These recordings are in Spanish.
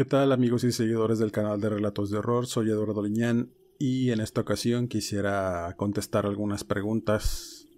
¿Qué tal amigos y seguidores del canal de Relatos de Horror? Soy Eduardo Liñán y en esta ocasión quisiera contestar algunas preguntas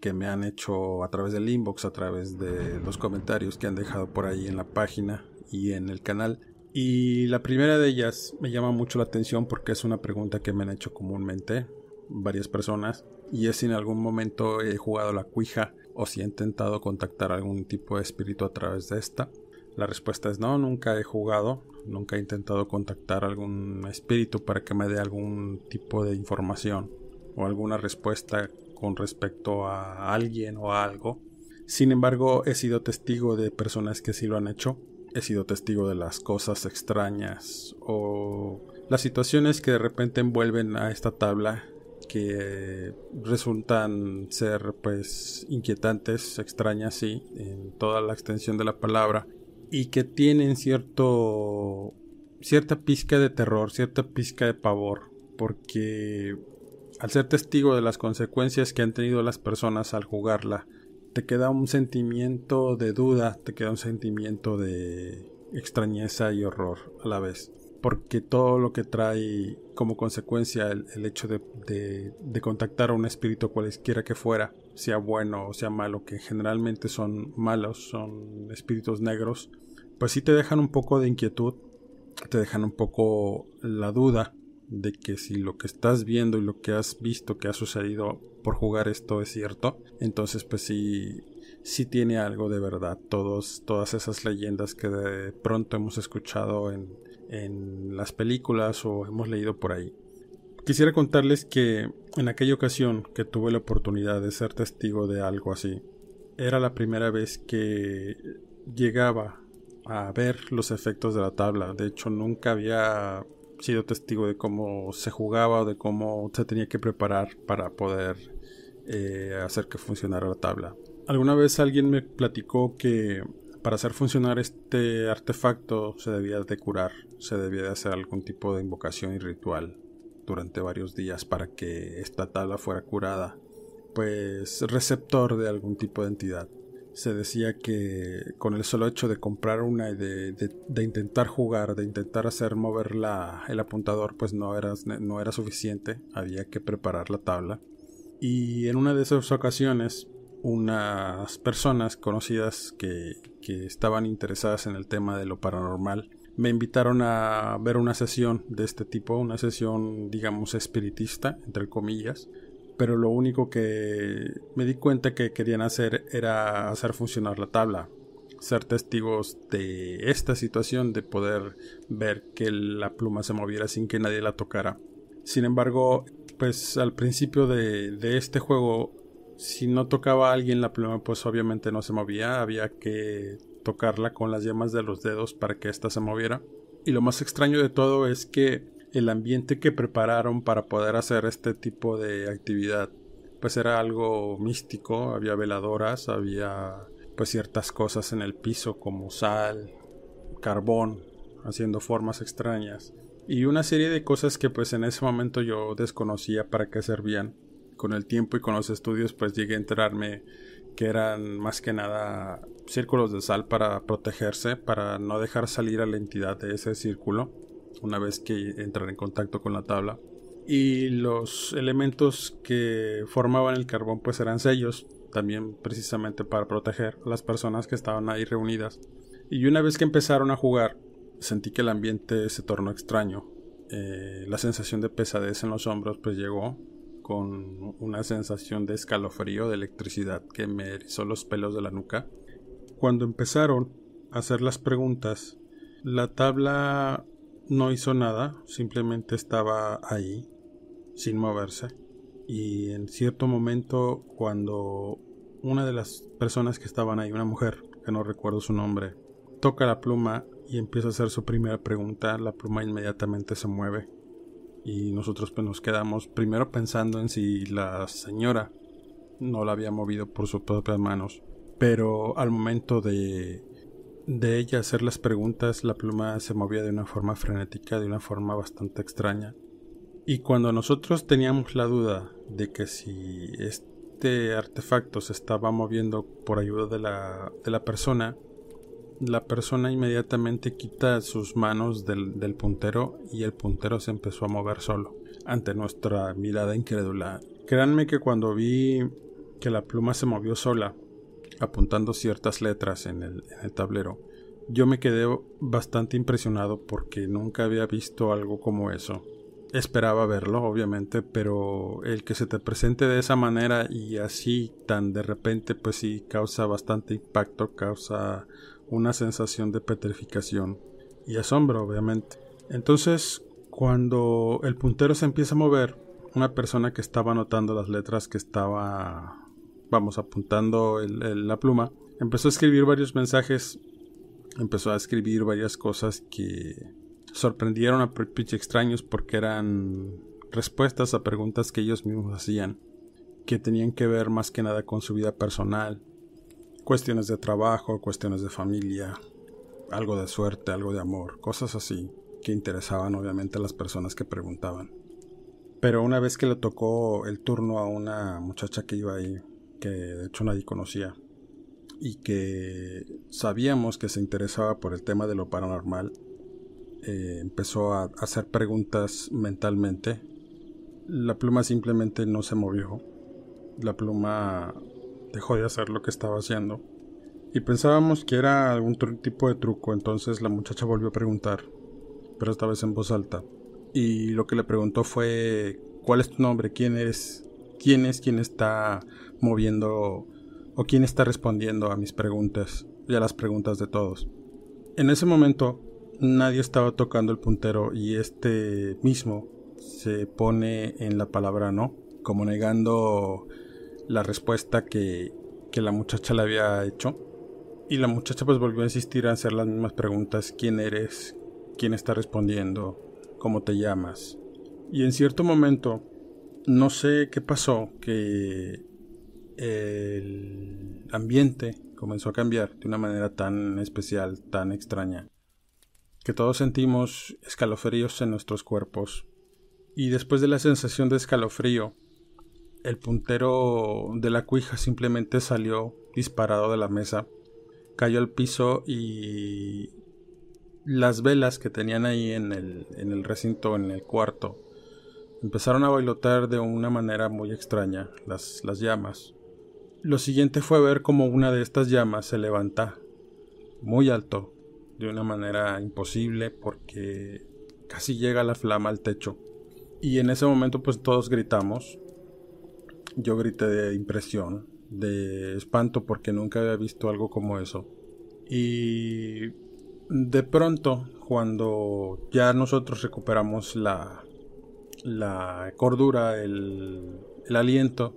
que me han hecho a través del inbox, a través de los comentarios que han dejado por ahí en la página y en el canal. Y la primera de ellas me llama mucho la atención porque es una pregunta que me han hecho comúnmente varias personas y es si en algún momento he jugado la cuija o si he intentado contactar algún tipo de espíritu a través de esta. La respuesta es no, nunca he jugado, nunca he intentado contactar algún espíritu para que me dé algún tipo de información o alguna respuesta con respecto a alguien o a algo. Sin embargo, he sido testigo de personas que sí lo han hecho. He sido testigo de las cosas extrañas o las situaciones que de repente envuelven a esta tabla que resultan ser pues inquietantes, extrañas, sí, en toda la extensión de la palabra y que tienen cierto cierta pizca de terror, cierta pizca de pavor, porque al ser testigo de las consecuencias que han tenido las personas al jugarla, te queda un sentimiento de duda, te queda un sentimiento de extrañeza y horror a la vez, porque todo lo que trae como consecuencia el, hecho de, de, contactar a un espíritu cualesquiera que fuera, sea bueno o sea malo, que generalmente son malos, son espíritus negros, pues sí te dejan un poco de inquietud, te dejan un poco la duda de que si lo que estás viendo y lo que has visto que ha sucedido por jugar esto es cierto, entonces pues sí, sí tiene algo de verdad. Todos, todas esas leyendas que de pronto hemos escuchado en, en las películas o hemos leído por ahí. Quisiera contarles que en aquella ocasión que tuve la oportunidad de ser testigo de algo así, era la primera vez que llegaba a ver los efectos de la tabla. De hecho, nunca había sido testigo de cómo se jugaba o de cómo se tenía que preparar para poder eh, hacer que funcionara la tabla. Alguna vez alguien me platicó que para hacer funcionar este artefacto se debía de curar, se debía de hacer algún tipo de invocación y ritual durante varios días para que esta tabla fuera curada, pues receptor de algún tipo de entidad se decía que con el solo hecho de comprar una y de, intentar jugar, de intentar hacer mover la, el apuntador, pues no era, no era suficiente, había que preparar la tabla. Y en una de esas ocasiones, unas personas conocidas que, que estaban interesadas en el tema de lo paranormal, me invitaron a ver una sesión de este tipo, una sesión digamos espiritista, entre comillas, pero lo único que me di cuenta que querían hacer era hacer funcionar la tabla, ser testigos de esta situación, de poder ver que la pluma se moviera sin que nadie la tocara. Sin embargo, pues al principio de, este juego, si no tocaba alguien la pluma, pues obviamente no se movía, había que tocarla con las yemas de los dedos para que ésta se moviera. Y lo más extraño de todo es que el ambiente que prepararon para poder hacer este tipo de actividad pues era algo místico, había veladoras, había pues ciertas cosas en el piso como sal, carbón, haciendo formas extrañas y una serie de cosas que pues en ese momento yo desconocía para qué servían. Con el tiempo y con los estudios pues llegué a enterarme que eran más que nada círculos de sal para protegerse, para no dejar salir a la entidad de ese círculo una vez que entran en contacto con la tabla. Y los elementos que formaban el carbón pues eran sellos, también precisamente para proteger a las personas que estaban ahí reunidas. Y una vez que empezaron a jugar, sentí que el ambiente se tornó extraño. Eh, la sensación de pesadez en los hombros pues llegó. con una sensación de escalofrío, de electricidad que me erizó los pelos de la nuca. Cuando empezaron a hacer las preguntas, la tabla no hizo nada, simplemente estaba ahí, sin moverse. Y en cierto momento, cuando una de las personas que estaban ahí, una mujer, que no recuerdo su nombre, toca la pluma y empieza a hacer su primera pregunta, la pluma inmediatamente se mueve. Y nosotros pues, nos quedamos primero pensando en si la señora no la había movido por sus propias manos. Pero al momento de de ella hacer las preguntas, la pluma se movía de una forma frenética, de una forma bastante extraña. Y cuando nosotros teníamos la duda de que si este artefacto se estaba moviendo por ayuda de la, de la persona, la persona inmediatamente quita sus manos del, del puntero y el puntero se empezó a mover solo, ante nuestra mirada incrédula. Créanme que cuando vi que la pluma se movió sola, apuntando ciertas letras en el, tablero. Yo me quedé bastante impresionado porque nunca había visto algo como eso. Esperaba verlo, obviamente, pero el que se te presente de esa manera y así tan de repente, pues sí, causa bastante impacto, causa una sensación de petrificación y asombro, obviamente. Entonces, cuando el puntero se empieza a mover, una persona que estaba anotando las letras que estaba vamos apuntando la pluma, empezó a escribir varios mensajes, empezó a escribir varias cosas que sorprendieron a Pitch extraños porque eran respuestas a preguntas que ellos mismos hacían, que tenían que ver más que nada con su vida personal, cuestiones de trabajo, cuestiones de familia, algo de suerte, algo de amor, cosas así, que interesaban obviamente a las personas que preguntaban. Pero una vez que le tocó el turno a una muchacha que iba ahí, que de hecho nadie conocía y que sabíamos que se interesaba por el tema de lo paranormal, eh, empezó a hacer preguntas mentalmente. La pluma simplemente no se movió. La pluma dejó de hacer lo que estaba haciendo. Y pensábamos que era algún tipo de truco, entonces la muchacha volvió a preguntar, pero esta vez en voz alta. Y lo que le preguntó fue, ¿cuál es tu nombre? ¿Quién eres? ¿Quién es quien está moviendo o quién está respondiendo a mis preguntas y a las preguntas de todos. En ese momento nadie estaba tocando el puntero y este mismo se pone en la palabra no, como negando la respuesta que, que la muchacha le había hecho. Y la muchacha pues volvió a insistir a hacer las mismas preguntas, ¿quién eres? ¿Quién está respondiendo? ¿Cómo te llamas? Y en cierto momento, no sé qué pasó, que el ambiente comenzó a cambiar de una manera tan especial, tan extraña, que todos sentimos escalofríos en nuestros cuerpos. Y después de la sensación de escalofrío, el puntero de la cuija simplemente salió disparado de la mesa, cayó al piso y las velas que tenían ahí en el, en el recinto, en el cuarto, empezaron a bailotear de una manera muy extraña, las, las llamas. Lo siguiente fue ver cómo una de estas llamas se levanta muy alto, de una manera imposible porque casi llega la flama al techo. Y en ese momento pues todos gritamos. Yo grité de impresión, de espanto porque nunca había visto algo como eso. Y de pronto, cuando ya nosotros recuperamos la, cordura, el aliento,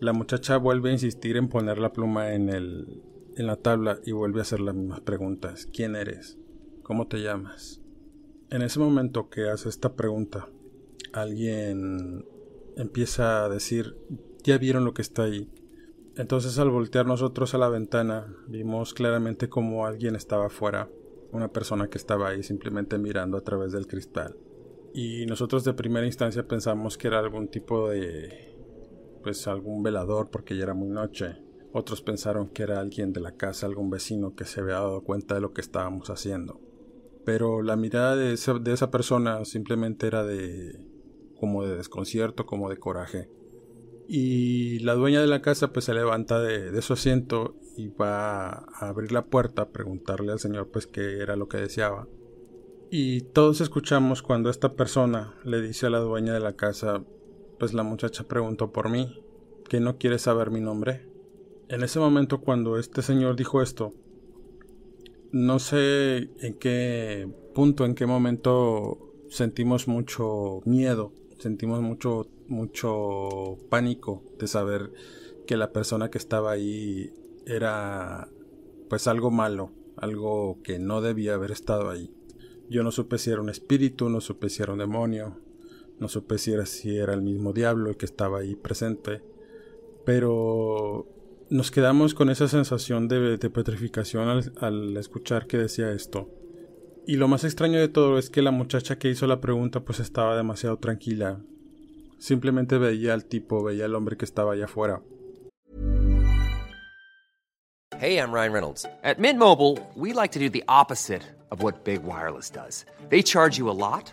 la muchacha vuelve a insistir en poner la pluma en, el, en la tabla y vuelve a hacer las mismas preguntas. ¿Quién eres? ¿Cómo te llamas? En ese momento que hace esta pregunta, alguien empieza a decir, ya vieron lo que está ahí. Entonces al voltear nosotros a la ventana, vimos claramente como alguien estaba afuera, una persona que estaba ahí simplemente mirando a través del cristal. Y nosotros de primera instancia pensamos que era algún tipo de pues algún velador porque ya era muy noche. Otros pensaron que era alguien de la casa, algún vecino que se había dado cuenta de lo que estábamos haciendo. Pero la mirada de esa, de esa persona simplemente era de como de desconcierto, como de coraje. Y la dueña de la casa pues se levanta de, de, su asiento y va a abrir la puerta a preguntarle al señor pues qué era lo que deseaba. Y todos escuchamos cuando esta persona le dice a la dueña de la casa pues la muchacha preguntó por mí, que no quiere saber mi nombre. En ese momento cuando este señor dijo esto, no sé en qué punto, en qué momento sentimos mucho miedo, sentimos mucho, mucho pánico de saber que la persona que estaba ahí era pues algo malo, algo que no debía haber estado ahí. Yo no supe si era un espíritu, no supe si era un demonio, no supe si era, si era el mismo diablo el que estaba ahí presente, pero nos quedamos con esa sensación de, petrificación al, al, escuchar que decía esto. Y lo más extraño de todo es que la muchacha que hizo la pregunta pues estaba demasiado tranquila. Simplemente veía al tipo, veía al hombre que estaba allá afuera. Hey, I'm Ryan Reynolds. At Mint Mobile, we like to do the opposite of what Big Wireless does. They charge you a lot,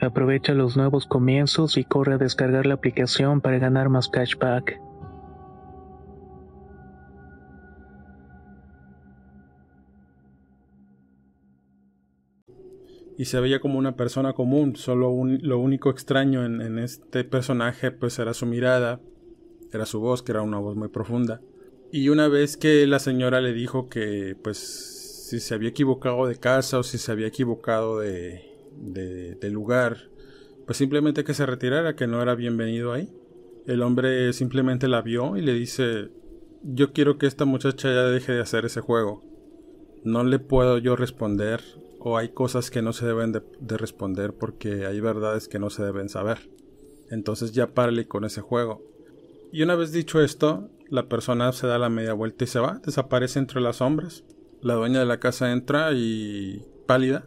Aprovecha los nuevos comienzos y corre a descargar la aplicación para ganar más cashback. Y se veía como una persona común, solo lo único extraño en, en este personaje pues era su mirada, era su voz, que era una voz muy profunda. Y una vez que la señora le dijo que pues si se había equivocado de casa o si se había equivocado de, de, lugar, pues simplemente que se retirara, que no era bienvenido ahí. El hombre simplemente la vio y le dice, yo quiero que esta muchacha ya deje de hacer ese juego. No le puedo yo responder o hay cosas que no se deben de, responder porque hay verdades que no se deben saber. Entonces ya párale con ese juego. Y una vez dicho esto, la persona se da la media vuelta y se va, desaparece entre las sombras. La dueña de la casa entra y pálida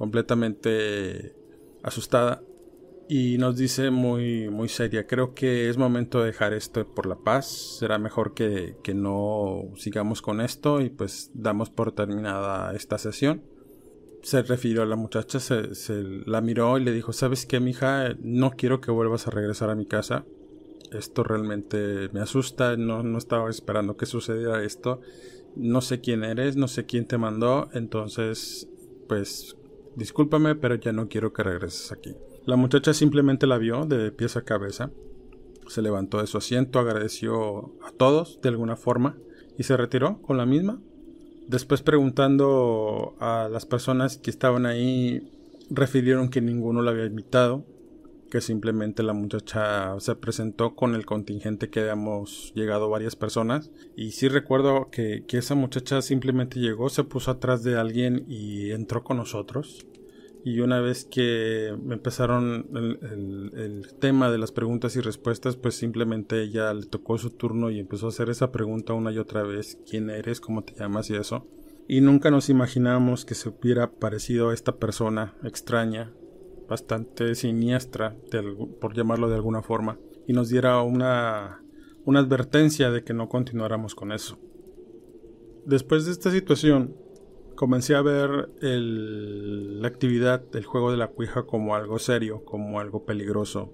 completamente asustada y nos dice muy muy seria creo que es momento de dejar esto por la paz. Será mejor que, que no sigamos con esto y pues damos por terminada esta sesión. Se refirió a la muchacha se, la miró y le dijo sabes qué mija no quiero que vuelvas a regresar a mi casa. Esto realmente me asusta. No, no estaba esperando que sucediera esto. No sé quién eres no sé quién te mandó. Entonces pues Discúlpame, pero ya no quiero que regreses aquí. La muchacha simplemente la vio de pies a cabeza. Se levantó de su asiento, agradeció a todos de alguna forma y se retiró con la misma. Después preguntando a las personas que estaban ahí refirieron que ninguno la había invitado, que simplemente la muchacha se presentó con el contingente que habíamos llegado varias personas. Y sí recuerdo que, esa muchacha simplemente llegó, se puso atrás de alguien y entró con nosotros. Y una vez que empezaron el, el, tema de las preguntas y respuestas, pues simplemente ella le tocó su turno y empezó a hacer esa pregunta una y otra vez. ¿Quién eres? ¿Cómo te llamas? Y eso. Y nunca nos imaginamos que se hubiera parecido a esta persona extraña bastante siniestra, por llamarlo de alguna forma, y nos diera una, una advertencia de que no continuáramos con eso. Después de esta situación, comencé a ver la actividad del juego de la cuija como algo serio, como algo peligroso,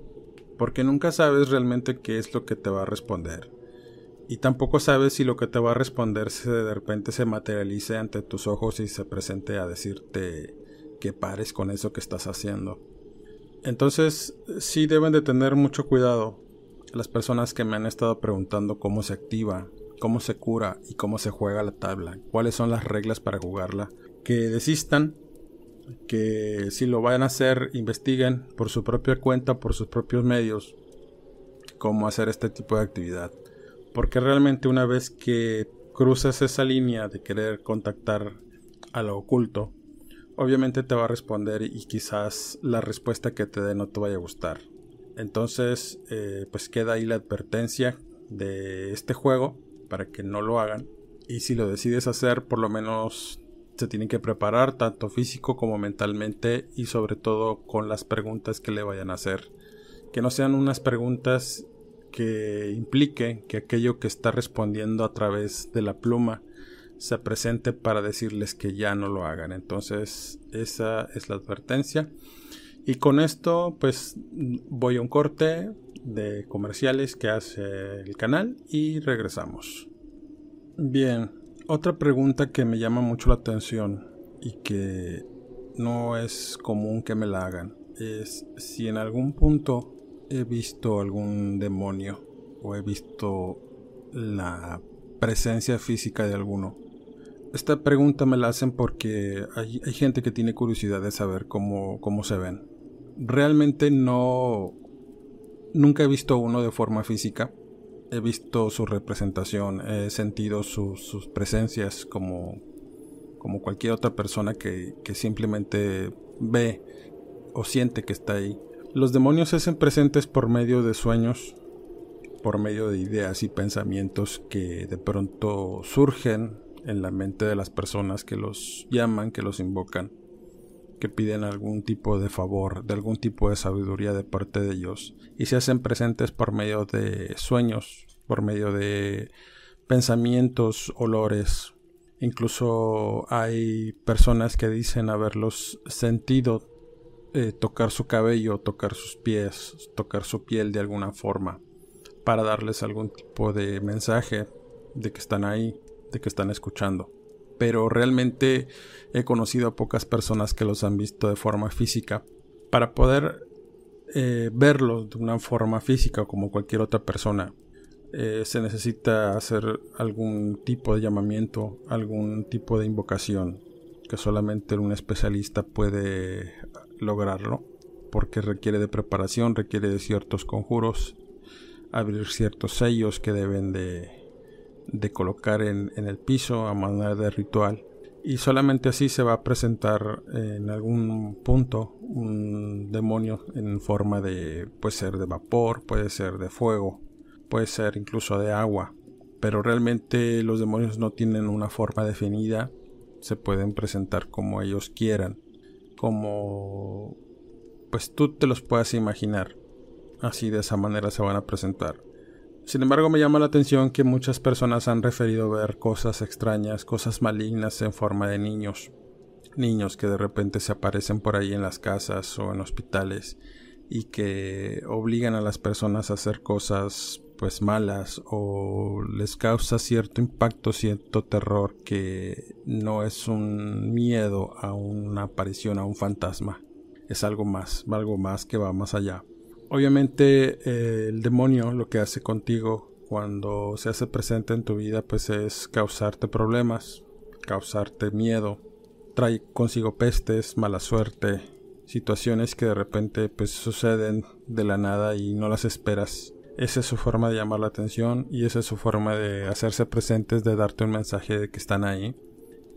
porque nunca sabes realmente qué es lo que te va a responder. Y tampoco sabes si lo que te va a responder se de repente se materialice ante tus ojos y se presente a decirte que pares con eso que estás haciendo. Entonces, sí deben de tener mucho cuidado las personas que me han estado preguntando cómo se activa, cómo se cura y cómo se juega la tabla, cuáles son las reglas para jugarla, que desistan, que si lo vayan a hacer, investiguen por su propia cuenta, por sus propios medios, cómo hacer este tipo de actividad. Porque realmente una vez que cruzas esa línea de querer contactar a lo oculto, obviamente te va a responder y quizás la respuesta que te dé no te vaya a gustar. Entonces, eh, pues queda ahí la advertencia de este juego para que no lo hagan. Y si lo decides hacer, por lo menos se tienen que preparar tanto físico como mentalmente y sobre todo con las preguntas que le vayan a hacer. Que no sean unas preguntas que impliquen que aquello que está respondiendo a través de la pluma se presente para decirles que ya no lo hagan. Entonces, esa es la advertencia. Y con esto, pues voy a un corte de comerciales que hace el canal y regresamos. Bien, otra pregunta que me llama mucho la atención y que no es común que me la hagan es si en algún punto he visto algún demonio o he visto la presencia física de alguno. Esta pregunta me la hacen porque hay, gente que tiene curiosidad de saber cómo, cómo se ven. Realmente no... Nunca he visto uno de forma física. He visto su representación, he sentido sus presencias como, como cualquier otra persona que, que simplemente ve o siente que está ahí. Los demonios se hacen presentes por medio de sueños, por medio de ideas y pensamientos que de pronto surgen en la mente de las personas que los llaman, que los invocan, que piden algún tipo de favor, de algún tipo de sabiduría de parte de ellos, y se hacen presentes por medio de sueños, por medio de pensamientos, olores. Incluso hay personas que dicen haberlos sentido eh, tocar su cabello, tocar sus pies, tocar su piel de alguna forma, para darles algún tipo de mensaje de que están ahí de que están escuchando. Pero realmente he conocido a pocas personas que los han visto de forma física. Para poder eh, verlos de una forma física como cualquier otra persona, eh, se necesita hacer algún tipo de llamamiento, algún tipo de invocación, que solamente un especialista puede lograrlo, porque requiere de preparación, requiere de ciertos conjuros, abrir ciertos sellos que deben de de colocar en, el piso a manera de ritual y solamente así se va a presentar en algún punto un demonio en forma de puede ser de vapor, puede ser de fuego, puede ser incluso de agua, pero realmente los demonios no tienen una forma definida, se pueden presentar como ellos quieran, como pues tú te los puedas imaginar. Así de esa manera se van a presentar. Sin embargo, me llama la atención que muchas personas han referido ver cosas extrañas, cosas malignas en forma de niños. Niños que de repente se aparecen por ahí en las casas o en hospitales y que obligan a las personas a hacer cosas pues malas o les causa cierto impacto, cierto terror que no es un miedo a una aparición, a un fantasma. Es algo más, algo más que va más allá. Obviamente eh, el demonio lo que hace contigo cuando se hace presente en tu vida pues es causarte problemas, causarte miedo, trae consigo pestes, mala suerte, situaciones que de repente pues suceden de la nada y no las esperas. Esa es su forma de llamar la atención y esa es su forma de hacerse presentes, de darte un mensaje de que están ahí.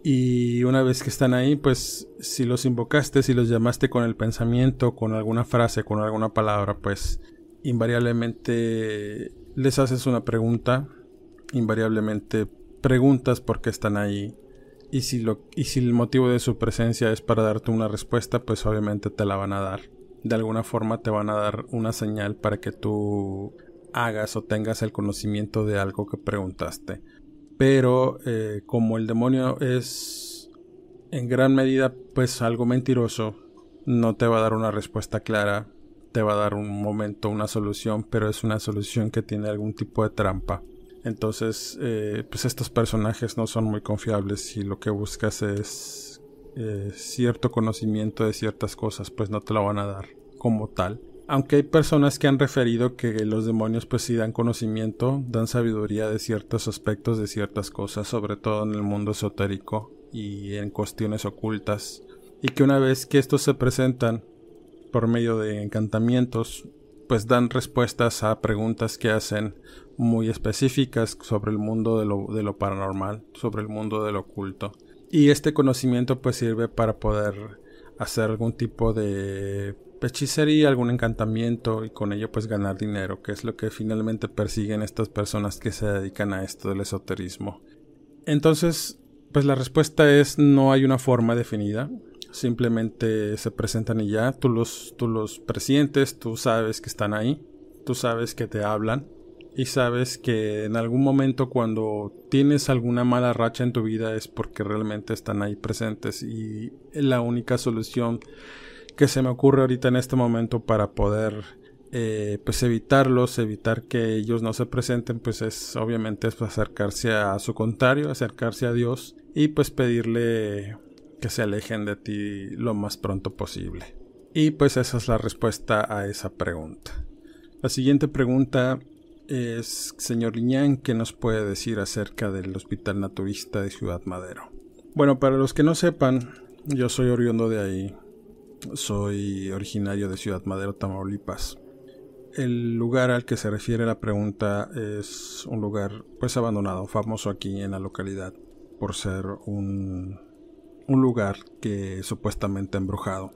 Y una vez que están ahí, pues si los invocaste, si los llamaste con el pensamiento, con alguna frase, con alguna palabra, pues invariablemente les haces una pregunta, invariablemente preguntas por qué están ahí y si, lo, y si el motivo de su presencia es para darte una respuesta, pues obviamente te la van a dar. De alguna forma te van a dar una señal para que tú hagas o tengas el conocimiento de algo que preguntaste. Pero eh, como el demonio es en gran medida pues algo mentiroso, no te va a dar una respuesta clara, te va a dar un momento, una solución, pero es una solución que tiene algún tipo de trampa. Entonces, eh, pues estos personajes no son muy confiables y lo que buscas es eh, cierto conocimiento de ciertas cosas, pues no te lo van a dar como tal. Aunque hay personas que han referido que los demonios pues sí dan conocimiento, dan sabiduría de ciertos aspectos de ciertas cosas, sobre todo en el mundo esotérico y en cuestiones ocultas, y que una vez que estos se presentan por medio de encantamientos, pues dan respuestas a preguntas que hacen muy específicas sobre el mundo de lo, de lo paranormal, sobre el mundo del oculto. Y este conocimiento pues sirve para poder hacer algún tipo de hechicería, algún encantamiento y con ello pues ganar dinero, que es lo que finalmente persiguen estas personas que se dedican a esto del esoterismo. Entonces, pues la respuesta es no hay una forma definida, simplemente se presentan y ya, tú los, tú los presientes, tú sabes que están ahí, tú sabes que te hablan, y sabes que en algún momento cuando tienes alguna mala racha en tu vida es porque realmente están ahí presentes y la única solución que se me ocurre ahorita en este momento para poder eh, pues evitarlos, evitar que ellos no se presenten, pues es obviamente es acercarse a su contrario, acercarse a Dios y pues pedirle que se alejen de ti lo más pronto posible. Y pues esa es la respuesta a esa pregunta. La siguiente pregunta es, señor Liñán, ¿qué nos puede decir acerca del Hospital Naturista de Ciudad Madero? Bueno, para los que no sepan, yo soy oriundo de ahí. Soy originario de Ciudad Madero, Tamaulipas. El lugar al que se refiere la pregunta es un lugar pues abandonado, famoso aquí en la localidad por ser un, un lugar que supuestamente embrujado.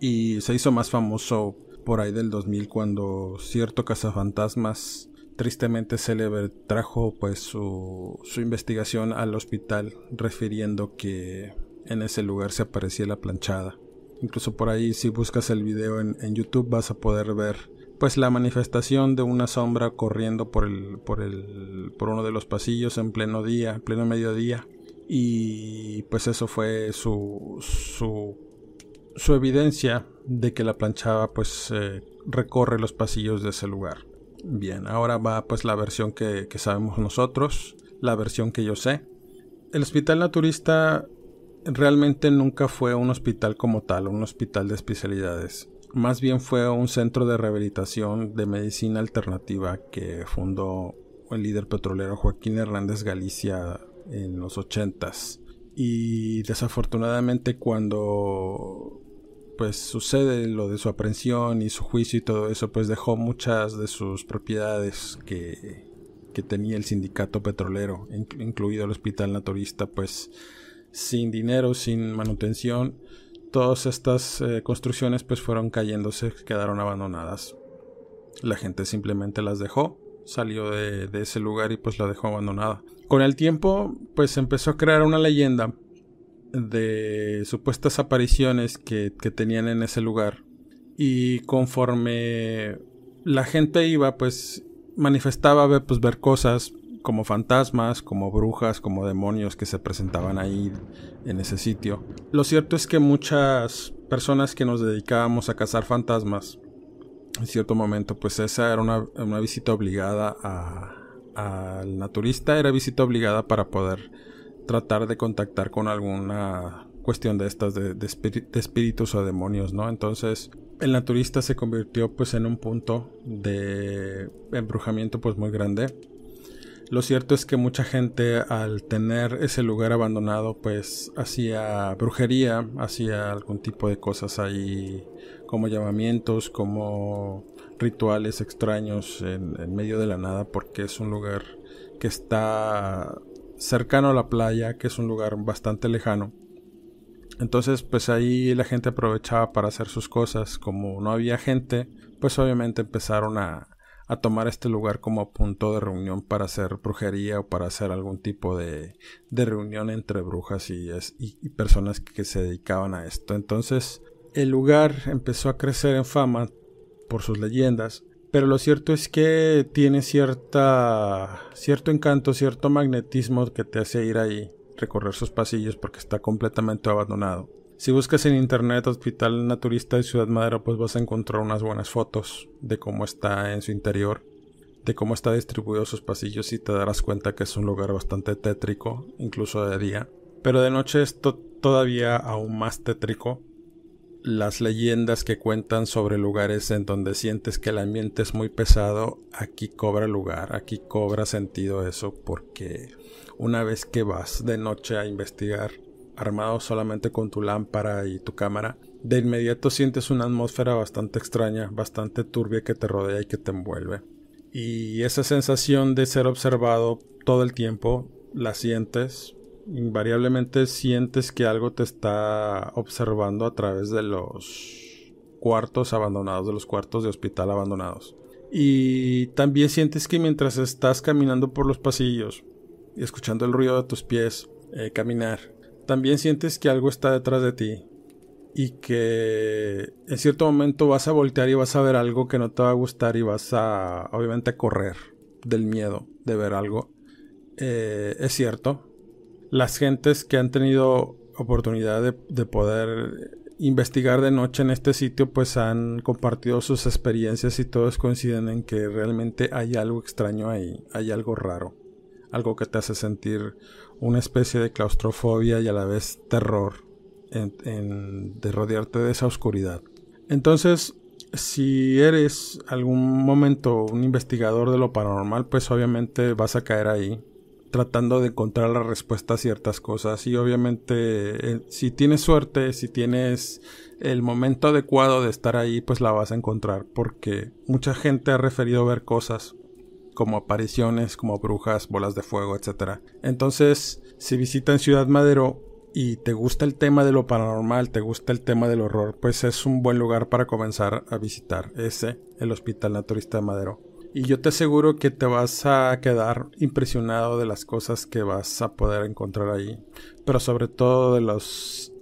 Y se hizo más famoso por ahí del 2000 cuando cierto cazafantasmas tristemente célebre trajo pues su, su investigación al hospital refiriendo que en ese lugar se aparecía la planchada. Incluso por ahí si buscas el video en, YouTube vas a poder ver pues la manifestación de una sombra corriendo por el, por el, por uno de los pasillos en pleno día, en pleno mediodía. Y pues eso fue su, su, su evidencia de que la planchada pues eh, recorre los pasillos de ese lugar. Bien, ahora va pues la versión que, sabemos nosotros, la versión que yo sé. El hospital naturista realmente nunca fue un hospital como tal, un hospital de especialidades. Más bien fue un centro de rehabilitación de medicina alternativa que fundó el líder petrolero Joaquín Hernández Galicia en los ochentas. Y desafortunadamente cuando pues sucede lo de su aprehensión y su juicio y todo eso, pues dejó muchas de sus propiedades que, que tenía el sindicato petrolero, incluido el hospital naturista, pues sin dinero, sin manutención, todas estas eh, construcciones pues fueron cayéndose, quedaron abandonadas. La gente simplemente las dejó, salió de, ese lugar y pues la dejó abandonada. Con el tiempo pues empezó a crear una leyenda de supuestas apariciones que, tenían en ese lugar. Y conforme la gente iba, pues manifestaba pues, ver cosas como fantasmas, como brujas, como demonios que se presentaban ahí en ese sitio. Lo cierto es que muchas personas que nos dedicábamos a cazar fantasmas, en cierto momento, pues esa era una, una visita obligada al naturista, era visita obligada para poder tratar de contactar con alguna cuestión de estas de, espíritus o demonios, ¿no? Entonces el naturista se convirtió pues en un punto de embrujamiento pues muy grande. Lo cierto es que mucha gente al tener ese lugar abandonado pues hacía brujería, hacía algún tipo de cosas ahí como llamamientos, como rituales extraños en, medio de la nada porque es un lugar que está cercano a la playa, que es un lugar bastante lejano. Entonces, pues ahí la gente aprovechaba para hacer sus cosas. Como no había gente, pues obviamente empezaron a, a tomar este lugar como punto de reunión para hacer brujería o para hacer algún tipo de, de reunión entre brujas y, y, personas que se dedicaban a esto. Entonces, el lugar empezó a crecer en fama por sus leyendas, pero lo cierto es que tiene cierta cierto encanto, cierto magnetismo que te hace ir ahí, recorrer sus pasillos porque está completamente abandonado. Si buscas en internet Hospital Naturista de Ciudad Madero, pues vas a encontrar unas buenas fotos de cómo está en su interior, de cómo está distribuido sus pasillos y te darás cuenta que es un lugar bastante tétrico, incluso de día. Pero de noche es todavía aún más tétrico las leyendas que cuentan sobre lugares en donde sientes que el ambiente es muy pesado, aquí cobra lugar, aquí cobra sentido eso, porque una vez que vas de noche a investigar, armado solamente con tu lámpara y tu cámara, de inmediato sientes una atmósfera bastante extraña, bastante turbia que te rodea y que te envuelve. Y esa sensación de ser observado todo el tiempo la sientes invariablemente sientes que algo te está observando a través de los cuartos abandonados, de los cuartos de hospital abandonados. Y también sientes que mientras estás caminando por los pasillos escuchando el ruido de tus pies eh, caminar, también sientes que algo está detrás de ti y que en cierto momento vas a voltear y vas a ver algo que no te va a gustar y vas a obviamente correr del miedo de ver algo. Eh, es cierto, las gentes que han tenido oportunidad de, poder investigar de noche en este sitio pues han compartido sus experiencias y todos coinciden en que realmente hay algo extraño ahí, hay algo raro, algo que te hace sentir una especie de claustrofobia y a la vez terror en, de rodearte de esa oscuridad. Entonces, si eres algún momento un investigador de lo paranormal, pues obviamente vas a caer ahí tratando de encontrar la respuesta a ciertas cosas y obviamente eh, si tienes suerte, si tienes el momento adecuado de estar ahí, pues la vas a encontrar porque mucha gente ha referido ver cosas como apariciones, como brujas, bolas de fuego, etc. Entonces, si visitan Ciudad Madero y te gusta el tema de lo paranormal, te gusta el tema del horror, pues es un buen lugar para comenzar a visitar ese, el Hospital Naturista de Madero. Y yo te aseguro que te vas a quedar impresionado de las cosas que vas a poder encontrar ahí. Pero sobre todo de los...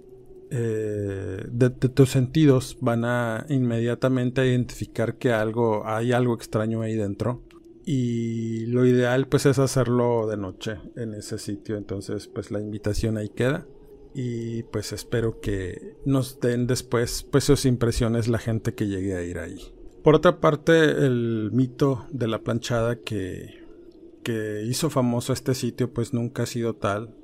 Eh, de, tus sentidos van a inmediatamente identificar que algo hay algo extraño ahí dentro y lo ideal pues es hacerlo de noche en ese sitio entonces pues la invitación ahí queda y pues espero que nos den después pues sus impresiones la gente que llegue a ir ahí por otra parte, el mito de la planchada que, que hizo famoso este sitio, pues nunca ha sido tal.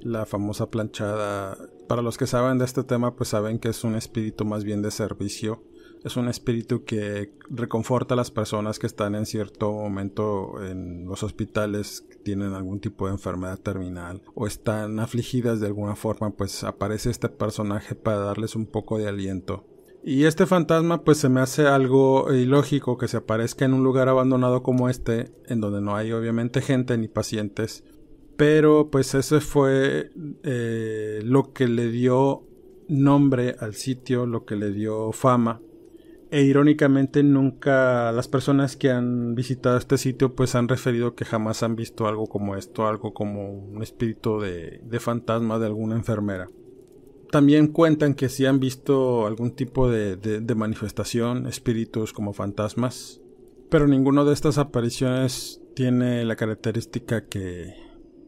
La famosa planchada, para los que saben de este tema, pues saben que es un espíritu más bien de servicio. Es un espíritu que reconforta a las personas que están en cierto momento en los hospitales, tienen algún tipo de enfermedad terminal o están afligidas de alguna forma, pues aparece este personaje para darles un poco de aliento y este fantasma pues se me hace algo ilógico que se aparezca en un lugar abandonado como este, en donde no hay obviamente gente ni pacientes. Pero pues ese fue eh, lo que le dio nombre al sitio, lo que le dio fama. E irónicamente nunca las personas que han visitado este sitio pues han referido que jamás han visto algo como esto, algo como un espíritu de, de fantasma de alguna enfermera. También cuentan que si han visto algún tipo de, manifestación, espíritus como fantasmas, pero ninguno de estas apariciones tiene la característica que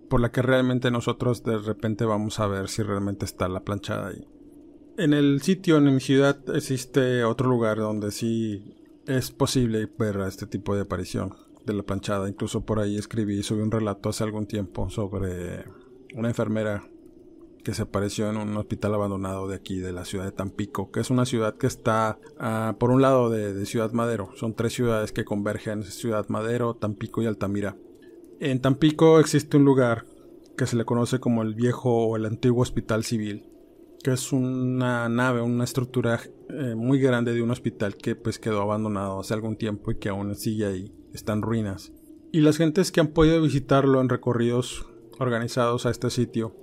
por la que realmente nosotros de repente vamos a ver si realmente está la planchada ahí. En el sitio, en mi ciudad, existe otro lugar donde sí es posible ver a este tipo de aparición de la planchada. Incluso por ahí escribí, subí un relato hace algún tiempo sobre una enfermera que se apareció en un hospital abandonado de aquí, de la ciudad de Tampico, que es una ciudad que está ah, por un lado de, Ciudad Madero. Son tres ciudades que convergen, Ciudad Madero, Tampico y Altamira. En Tampico existe un lugar que se le conoce como el viejo o el antiguo hospital civil, que es una nave, una estructura eh, muy grande de un hospital que pues quedó abandonado hace algún tiempo y que aún sigue ahí, está en ruinas. Y las gentes que han podido visitarlo en recorridos organizados a este sitio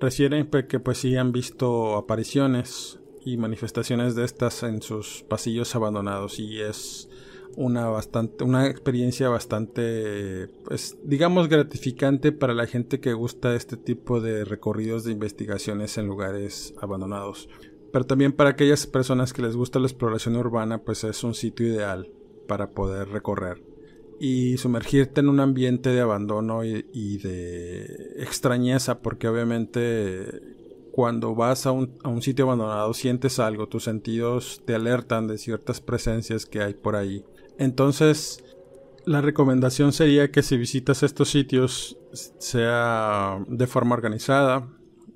refieren que pues sí han visto apariciones y manifestaciones de estas en sus pasillos abandonados y es una bastante una experiencia bastante pues digamos gratificante para la gente que gusta este tipo de recorridos de investigaciones en lugares abandonados pero también para aquellas personas que les gusta la exploración urbana pues es un sitio ideal para poder recorrer y sumergirte en un ambiente de abandono y, de extrañeza porque obviamente cuando vas a un, a un, sitio abandonado sientes algo, tus sentidos te alertan de ciertas presencias que hay por ahí. Entonces, la recomendación sería que si visitas estos sitios sea de forma organizada,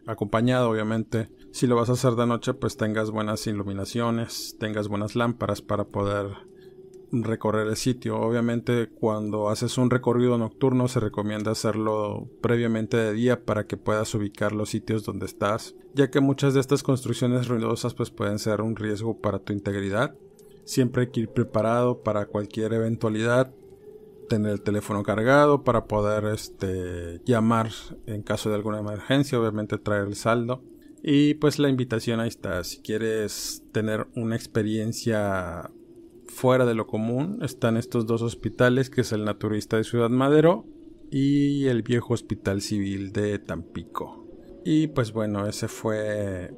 acompañado obviamente. Si lo vas a hacer de noche, pues tengas buenas iluminaciones, tengas buenas lámparas para poder recorrer el sitio. Obviamente cuando haces un recorrido nocturno se recomienda hacerlo previamente de día para que puedas ubicar los sitios donde estás, ya que muchas de estas construcciones ruidosas pues pueden ser un riesgo para tu integridad. Siempre hay que ir preparado para cualquier eventualidad, tener el teléfono cargado para poder este, llamar en caso de alguna emergencia, obviamente traer el saldo. Y pues la invitación ahí está, si quieres tener una experiencia fuera de lo común, están estos dos hospitales, que es el Naturista de Ciudad Madero y el viejo Hospital Civil de Tampico. Y pues bueno, ese fue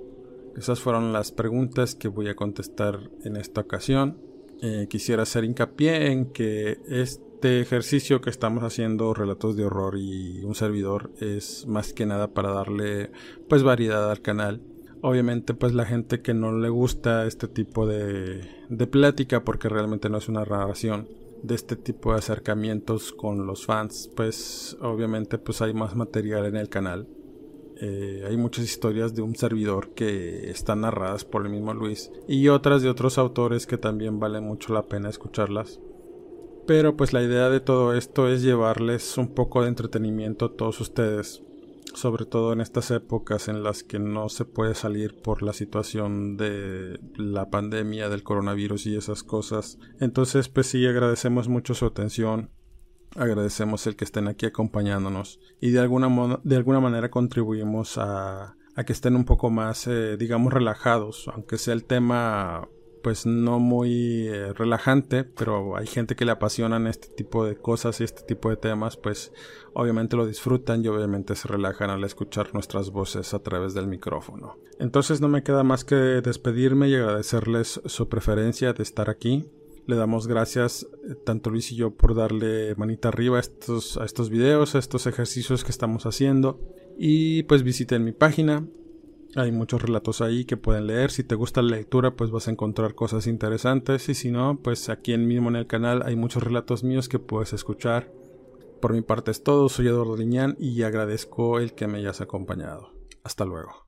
esas fueron las preguntas que voy a contestar en esta ocasión. Eh, quisiera hacer hincapié en que este ejercicio que estamos haciendo, relatos de horror y un servidor, es más que nada para darle pues variedad al canal. Obviamente pues la gente que no le gusta este tipo de, de plática porque realmente no es una narración de este tipo de acercamientos con los fans pues obviamente pues hay más material en el canal eh, hay muchas historias de un servidor que están narradas por el mismo Luis y otras de otros autores que también vale mucho la pena escucharlas. Pero pues la idea de todo esto es llevarles un poco de entretenimiento a todos ustedes, sobre todo en estas épocas en las que no se puede salir por la situación de la pandemia del coronavirus y esas cosas. Entonces pues sí agradecemos mucho su atención agradecemos el que estén aquí acompañándonos y de alguna, de alguna manera contribuimos a, que estén un poco más, eh, digamos, relajados, aunque sea el tema pues no muy eh, relajante, pero hay gente que le apasionan este tipo de cosas y este tipo de temas, pues obviamente lo disfrutan y obviamente se relajan al escuchar nuestras voces a través del micrófono. Entonces no me queda más que despedirme y agradecerles su preferencia de estar aquí. Le damos gracias eh, tanto Luis y yo por darle manita arriba a estos, a estos videos, a estos ejercicios que estamos haciendo. Y pues visiten mi página. Hay muchos relatos ahí que pueden leer. Si te gusta la lectura, pues vas a encontrar cosas interesantes. Y si no, pues aquí mismo en el canal hay muchos relatos míos que puedes escuchar. Por mi parte es todo. Soy Eduardo Liñán y agradezco el que me hayas acompañado. Hasta luego.